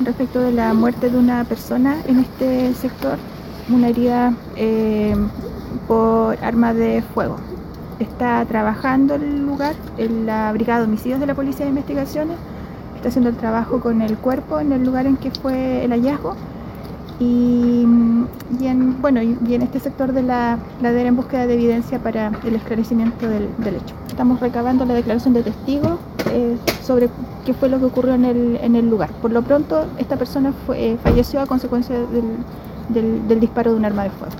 respecto de la muerte de una persona en este sector, una herida eh, por arma de fuego. Está trabajando el lugar en la Brigada de Homicidios de la Policía de Investigaciones, está haciendo el trabajo con el cuerpo en el lugar en que fue el hallazgo y, bueno, y en este sector de la ladera en búsqueda de evidencia para el esclarecimiento del, hecho. Estamos recabando la declaración de testigos eh, sobre qué fue lo que ocurrió en el, en el lugar. Por lo pronto, esta persona fue, falleció a consecuencia del, del disparo de un arma de fuego.